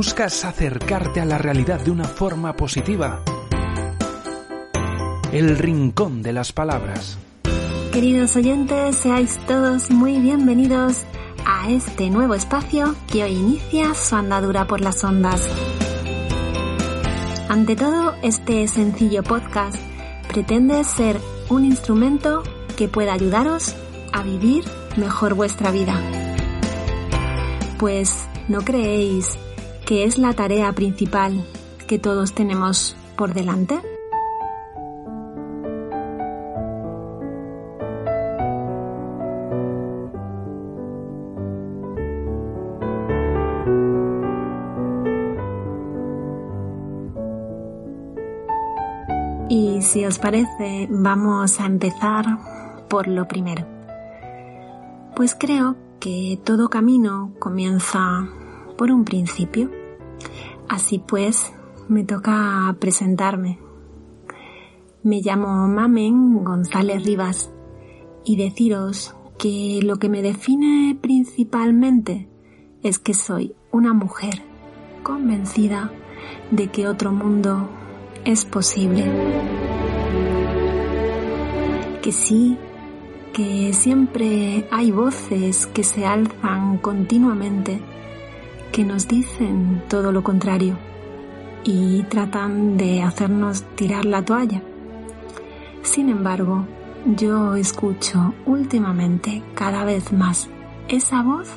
Buscas acercarte a la realidad de una forma positiva, el rincón de las palabras. Queridos oyentes, seáis todos muy bienvenidos a este nuevo espacio que hoy inicia su andadura por las ondas. Ante todo, este sencillo podcast pretende ser un instrumento que pueda ayudaros a vivir mejor vuestra vida. Pues, ¿no creéis que es la tarea principal que todos tenemos por delante? Y si os parece, vamos a empezar por lo primero. Pues creo que todo camino comienza por un principio. Así pues, me toca presentarme. Me llamo Mamen González Rivas y deciros que lo que me define principalmente es que soy una mujer convencida de que otro mundo es posible. Que sí, que siempre hay voces que se alzan continuamente que nos dicen todo lo contrario y tratan de hacernos tirar la toalla. Sin embargo, yo escucho últimamente cada vez más esa voz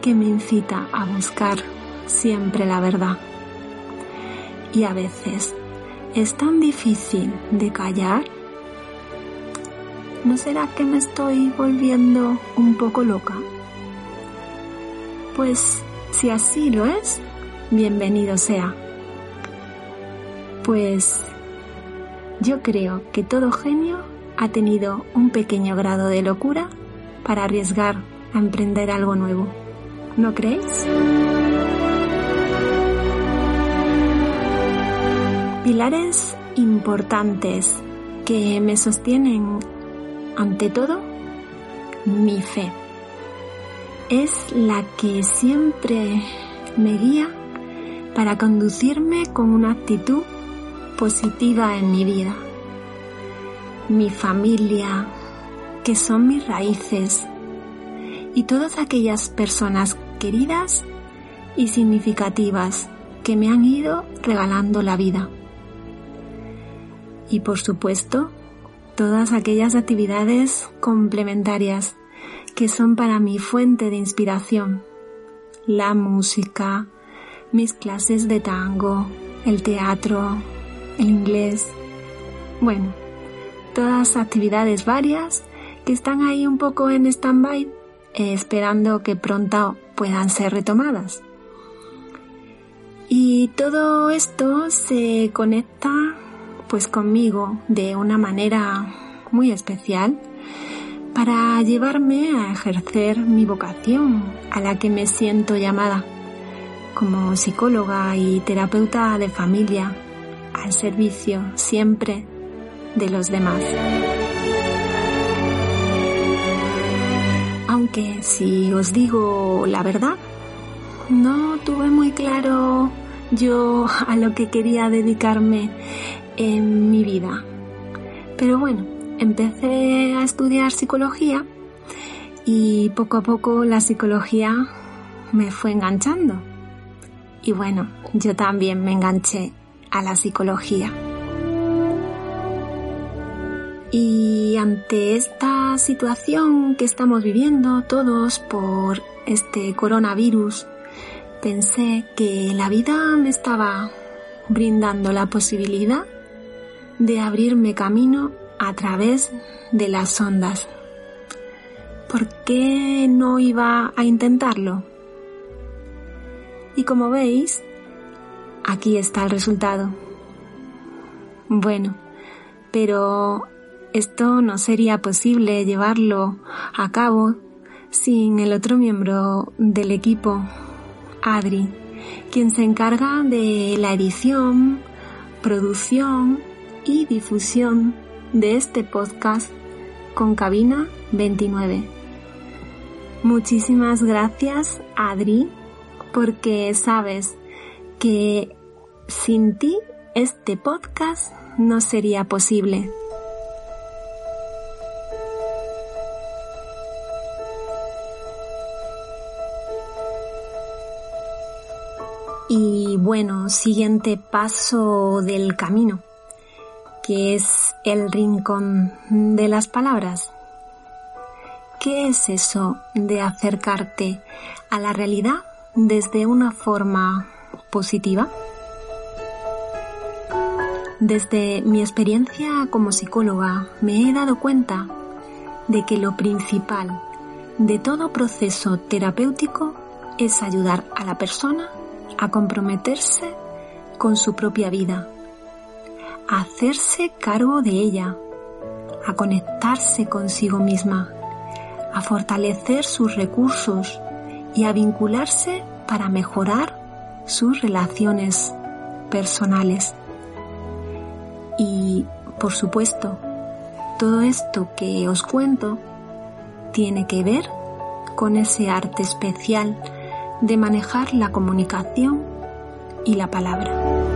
que me incita a buscar siempre la verdad. Y a veces es tan difícil de callar. ¿No será que me estoy volviendo un poco loca? Pues si así lo es, bienvenido sea. Pues yo creo que todo genio ha tenido un pequeño grado de locura para arriesgar a emprender algo nuevo. ¿No creéis? Pilares importantes que me sostienen ante todo mi fe es la que siempre me guía para conducirme con una actitud positiva en mi vida. Mi familia, que son mis raíces, y todas aquellas personas queridas y significativas que me han ido regalando la vida. Y por supuesto, todas aquellas actividades complementarias que son para mi fuente de inspiración. La música, mis clases de tango, el teatro, el inglés. Bueno, todas actividades varias que están ahí un poco en stand-by, eh, esperando que pronto puedan ser retomadas. Y todo esto se conecta pues conmigo de una manera muy especial para llevarme a ejercer mi vocación a la que me siento llamada como psicóloga y terapeuta de familia al servicio siempre de los demás. Aunque si os digo la verdad, no tuve muy claro yo a lo que quería dedicarme en mi vida. Pero bueno, empecé a estudiar psicología y poco a poco la psicología me fue enganchando. Y bueno, yo también me enganché a la psicología. Y ante esta situación que estamos viviendo todos por este coronavirus, pensé que la vida me estaba brindando la posibilidad de abrirme camino a través de las ondas. ¿Por qué no iba a intentarlo? Y como veis, aquí está el resultado. Bueno, pero esto no sería posible llevarlo a cabo sin el otro miembro del equipo, Adri, quien se encarga de la edición, producción y difusión de este podcast con cabina 29. Muchísimas gracias, Adri, porque sabes que sin ti este podcast no sería posible. Y bueno, siguiente paso del camino, que es el rincón de las palabras. ¿Qué es eso de acercarte a la realidad desde una forma positiva? Desde mi experiencia como psicóloga me he dado cuenta de que lo principal de todo proceso terapéutico es ayudar a la persona a comprometerse con su propia vida, a hacerse cargo de ella, a conectarse consigo misma, a fortalecer sus recursos y a vincularse para mejorar sus relaciones personales. Y, por supuesto, todo esto que os cuento tiene que ver con ese arte especial de manejar la comunicación y la palabra.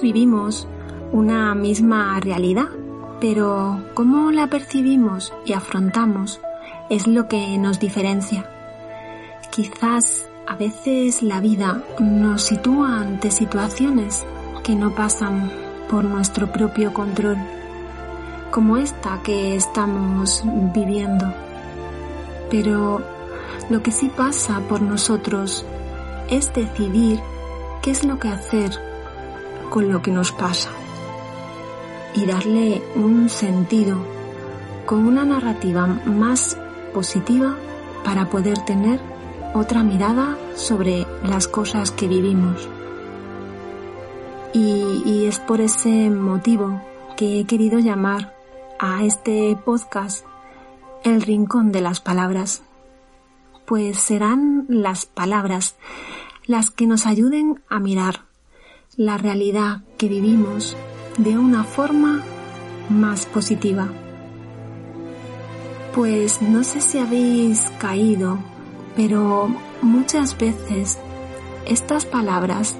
Vivimos una misma realidad, pero cómo la percibimos y afrontamos es lo que nos diferencia. Quizás a veces la vida nos sitúa ante situaciones que no pasan por nuestro propio control, como esta que estamos viviendo pero lo que sí pasa por nosotros es decidir qué es lo que hacer con lo que nos pasa y darle un sentido con una narrativa más positiva para poder tener otra mirada sobre las cosas que vivimos. Y, es por ese motivo que he querido llamar a este podcast el rincón de las palabras, pues serán las palabras las que nos ayuden a mirar la realidad que vivimos de una forma más positiva. Pues no sé si habéis caído, pero muchas veces estas palabras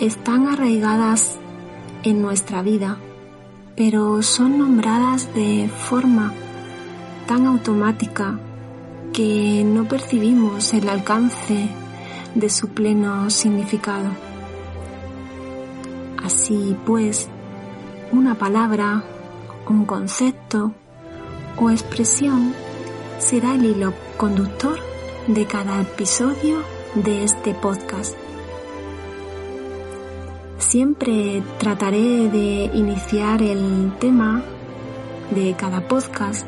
están arraigadas en nuestra vida, pero son nombradas de forma tan automática que no percibimos el alcance de su pleno significado. Así pues, una palabra, un concepto o expresión será el hilo conductor de cada episodio de este podcast. Siempre trataré de iniciar el tema de cada podcast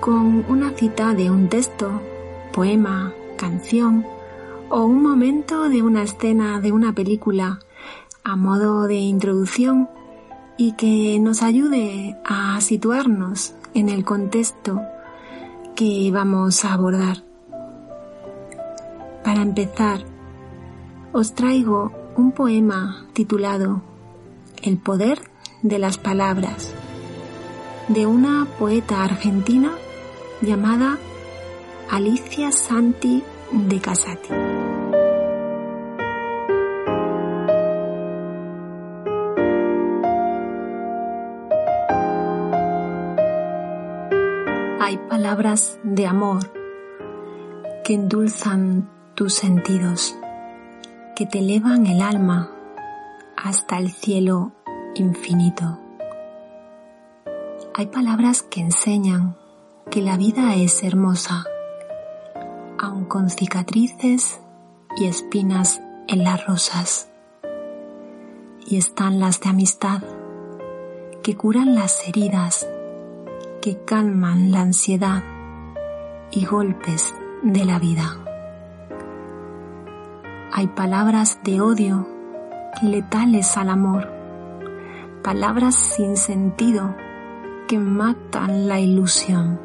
con una cita de un texto, poema, canción o un momento de una escena de una película a modo de introducción y que nos ayude a situarnos en el contexto que vamos a abordar. Para empezar, os traigo un poema titulado El poder de las palabras, de una poeta argentina llamada Alicia Santi de Casati. Palabras de amor que endulzan tus sentidos, que te elevan el alma hasta el cielo infinito. Hay palabras que enseñan que la vida es hermosa, aun con cicatrices y espinas en las rosas. y están las de amistad, que curan las heridas, que calman la ansiedad y golpes de la vida. Hay palabras de odio letales al amor, palabras sin sentido que matan la ilusión.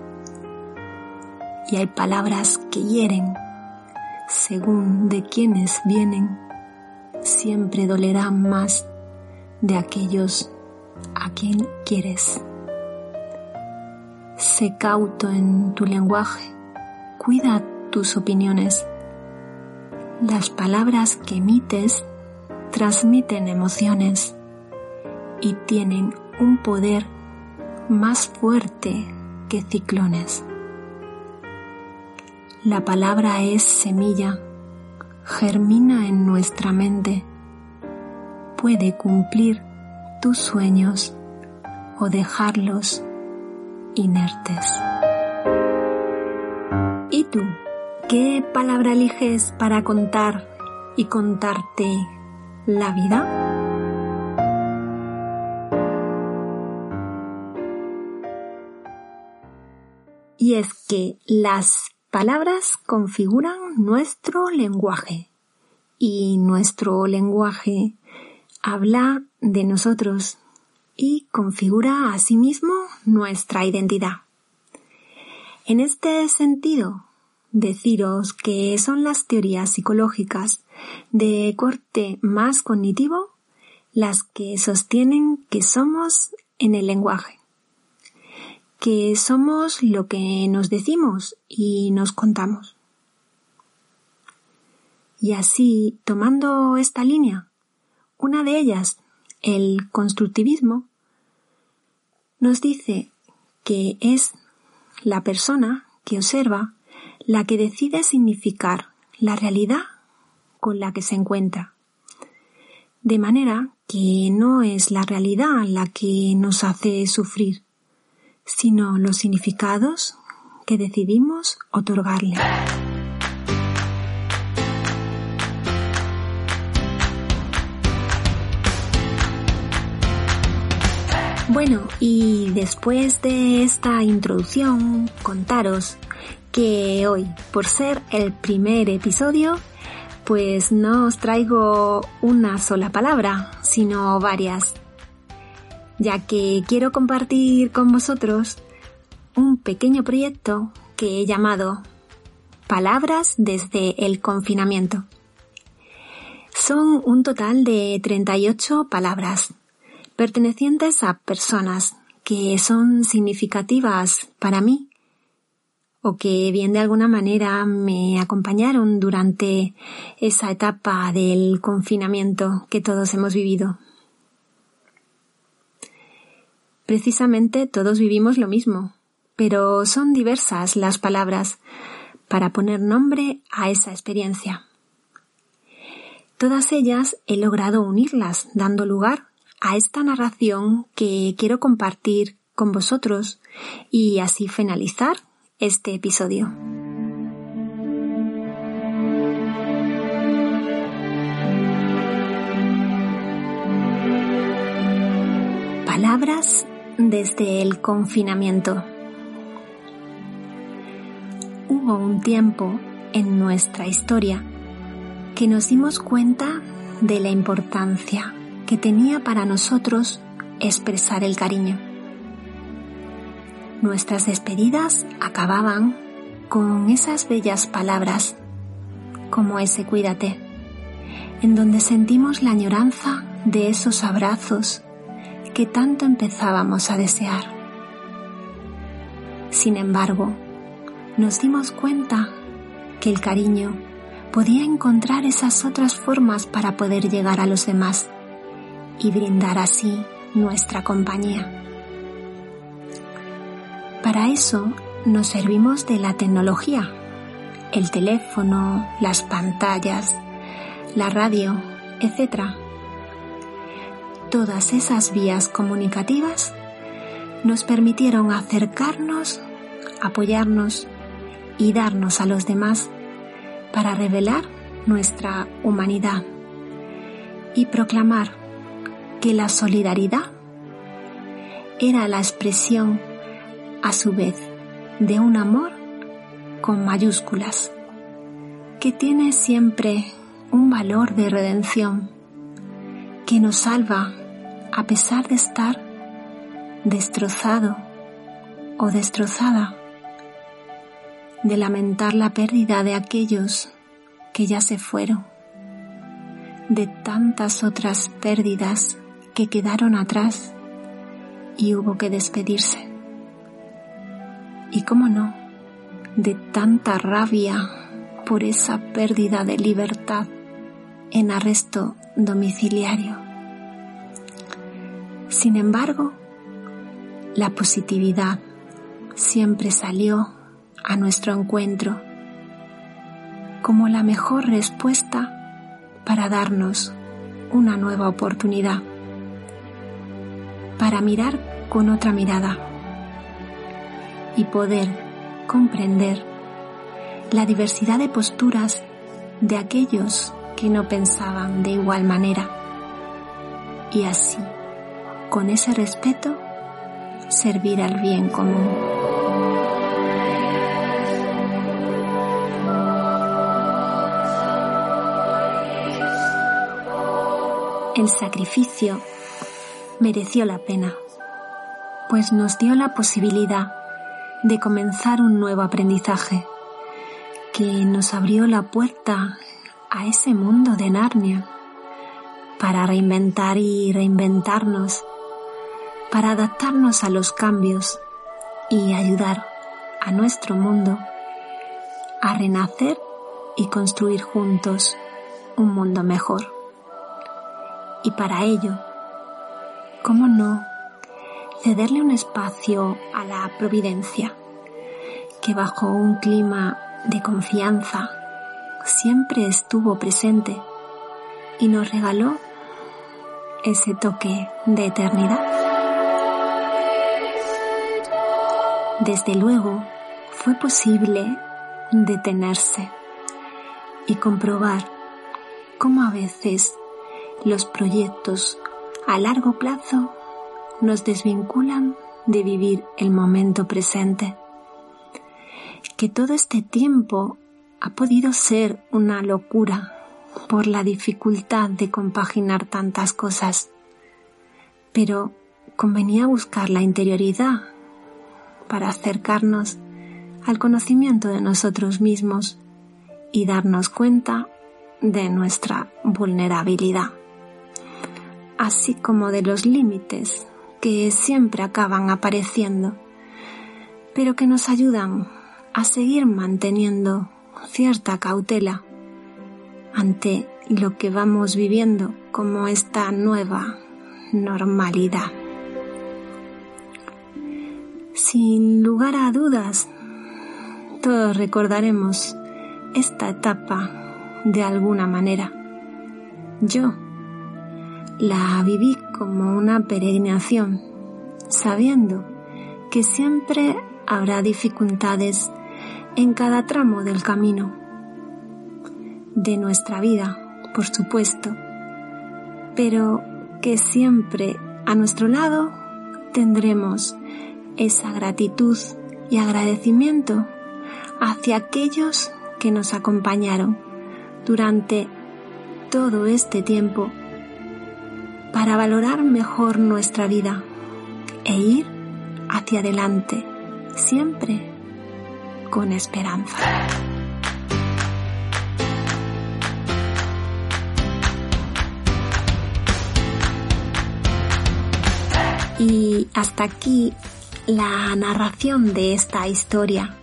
Y hay palabras que hieren, según de quienes vienen, siempre dolerán más de aquellos a quien quieres. Sé cauto en tu lenguaje, cuida tus opiniones. Las palabras que emites transmiten emociones y tienen un poder más fuerte que ciclones. La palabra es semilla, germina en nuestra mente, puede cumplir tus sueños o dejarlos inertes. ¿Y tú? ¿Qué palabra eliges para contar y contarte la vida? Y es que las palabras configuran nuestro lenguaje y nuestro lenguaje habla de nosotros y configura asimismo nuestra identidad. En este sentido, deciros que son las teorías psicológicas de corte más cognitivo las que sostienen que somos en el lenguaje, que somos lo que nos decimos y nos contamos. Y así, tomando esta línea, una de ellas, el constructivismo, nos dice que es la persona que observa la que decide significar la realidad con la que se encuentra. De manera que no es la realidad la que nos hace sufrir, sino los significados que decidimos otorgarle. Bueno, y después de esta introducción, contaros que hoy, por ser el primer episodio, pues no os traigo una sola palabra, sino varias, ya que quiero compartir con vosotros un pequeño proyecto que he llamado Palabras desde el confinamiento. Son un total de 38 palabras, pertenecientes a personas que son significativas para mí o que bien de alguna manera me acompañaron durante esa etapa del confinamiento que todos hemos vivido. Precisamente todos vivimos lo mismo, pero son diversas las palabras para poner nombre a esa experiencia. Todas ellas he logrado unirlas, dando lugar a esta narración que quiero compartir con vosotros y así finalizar este episodio. Palabras desde el confinamiento. Hubo un tiempo en nuestra historia que nos dimos cuenta de la importancia que tenía para nosotros expresar el cariño. Nuestras despedidas acababan con esas bellas palabras, como ese cuídate, en donde sentimos la añoranza de esos abrazos que tanto empezábamos a desear. Sin embargo, nos dimos cuenta que el cariño podía encontrar esas otras formas para poder llegar a los demás y brindar así nuestra compañía. Para eso nos servimos de la tecnología, el teléfono, las pantallas, la radio, etc. Todas esas vías comunicativas nos permitieron acercarnos, apoyarnos y darnos a los demás para revelar nuestra humanidad y proclamar que la solidaridad era la expresión, a su vez, de un amor con mayúsculas, que tiene siempre un valor de redención, que nos salva a pesar de estar destrozado o destrozada, de lamentar la pérdida de aquellos que ya se fueron, de tantas otras pérdidas que quedaron atrás y hubo que despedirse. Y cómo no, de tanta rabia por esa pérdida de libertad en arresto domiciliario. Sin embargo, la positividad siempre salió a nuestro encuentro como la mejor respuesta para darnos una nueva oportunidad, para mirar con otra mirada y poder comprender la diversidad de posturas de aquellos que no pensaban de igual manera y así, con ese respeto, servir al bien común. El sacrificio mereció la pena, pues nos dio la posibilidad de comenzar un nuevo aprendizaje que nos abrió la puerta a ese mundo de Narnia para reinventar y reinventarnos para adaptarnos a los cambios y ayudar a nuestro mundo a renacer y construir juntos un mundo mejor. Y para ello, ¿cómo no cederle un espacio a la providencia que bajo un clima de confianza siempre estuvo presente y nos regaló ese toque de eternidad? Desde luego, fue posible detenerse y comprobar cómo a veces los proyectos a largo plazo nos desvinculan de vivir el momento presente. Que todo este tiempo ha podido ser una locura por la dificultad de compaginar tantas cosas, pero convenía buscar la interioridad para acercarnos al conocimiento de nosotros mismos y darnos cuenta de nuestra vulnerabilidad, así como de los límites que siempre acaban apareciendo, pero que nos ayudan a seguir manteniendo cierta cautela ante lo que vamos viviendo como esta nueva normalidad. Sin lugar a dudas, todos recordaremos esta etapa de alguna manera. Yo la viví como una peregrinación, sabiendo que siempre habrá dificultades en cada tramo del camino de nuestra vida, por supuesto, pero que siempre a nuestro lado tendremos esa gratitud y agradecimiento hacia aquellos que nos acompañaron durante todo este tiempo para valorar mejor nuestra vida e ir hacia adelante siempre con esperanza. Y hasta aquí la narración de esta historia.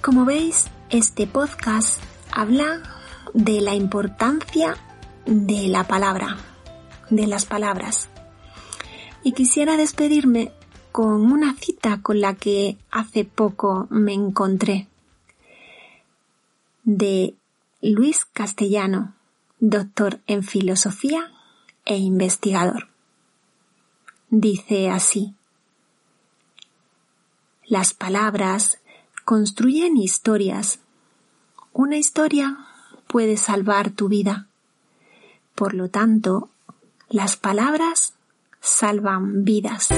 Como veis, este podcast habla de la importancia de la palabra, de las palabras. Y quisiera despedirme con una cita con la que hace poco me encontré de Luis Castellano, doctor en filosofía e investigador. Dice así, las palabras construyen historias. Una historia puede salvar tu vida. Por lo tanto, Las palabras salvan vidas.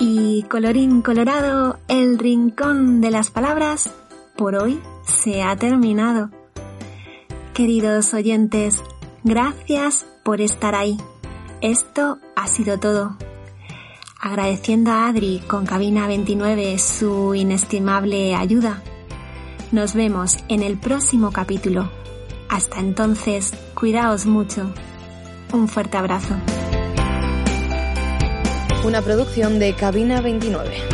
Y colorín colorado, el rincón de las palabras por hoy se ha terminado. Queridos oyentes, gracias por estar ahí. Esto ha sido todo. Agradeciendo a Adri con Cabina 29 su inestimable ayuda. Nos vemos en el próximo capítulo. Hasta entonces, cuidaos mucho. Un fuerte abrazo. Una producción de Cabina 29.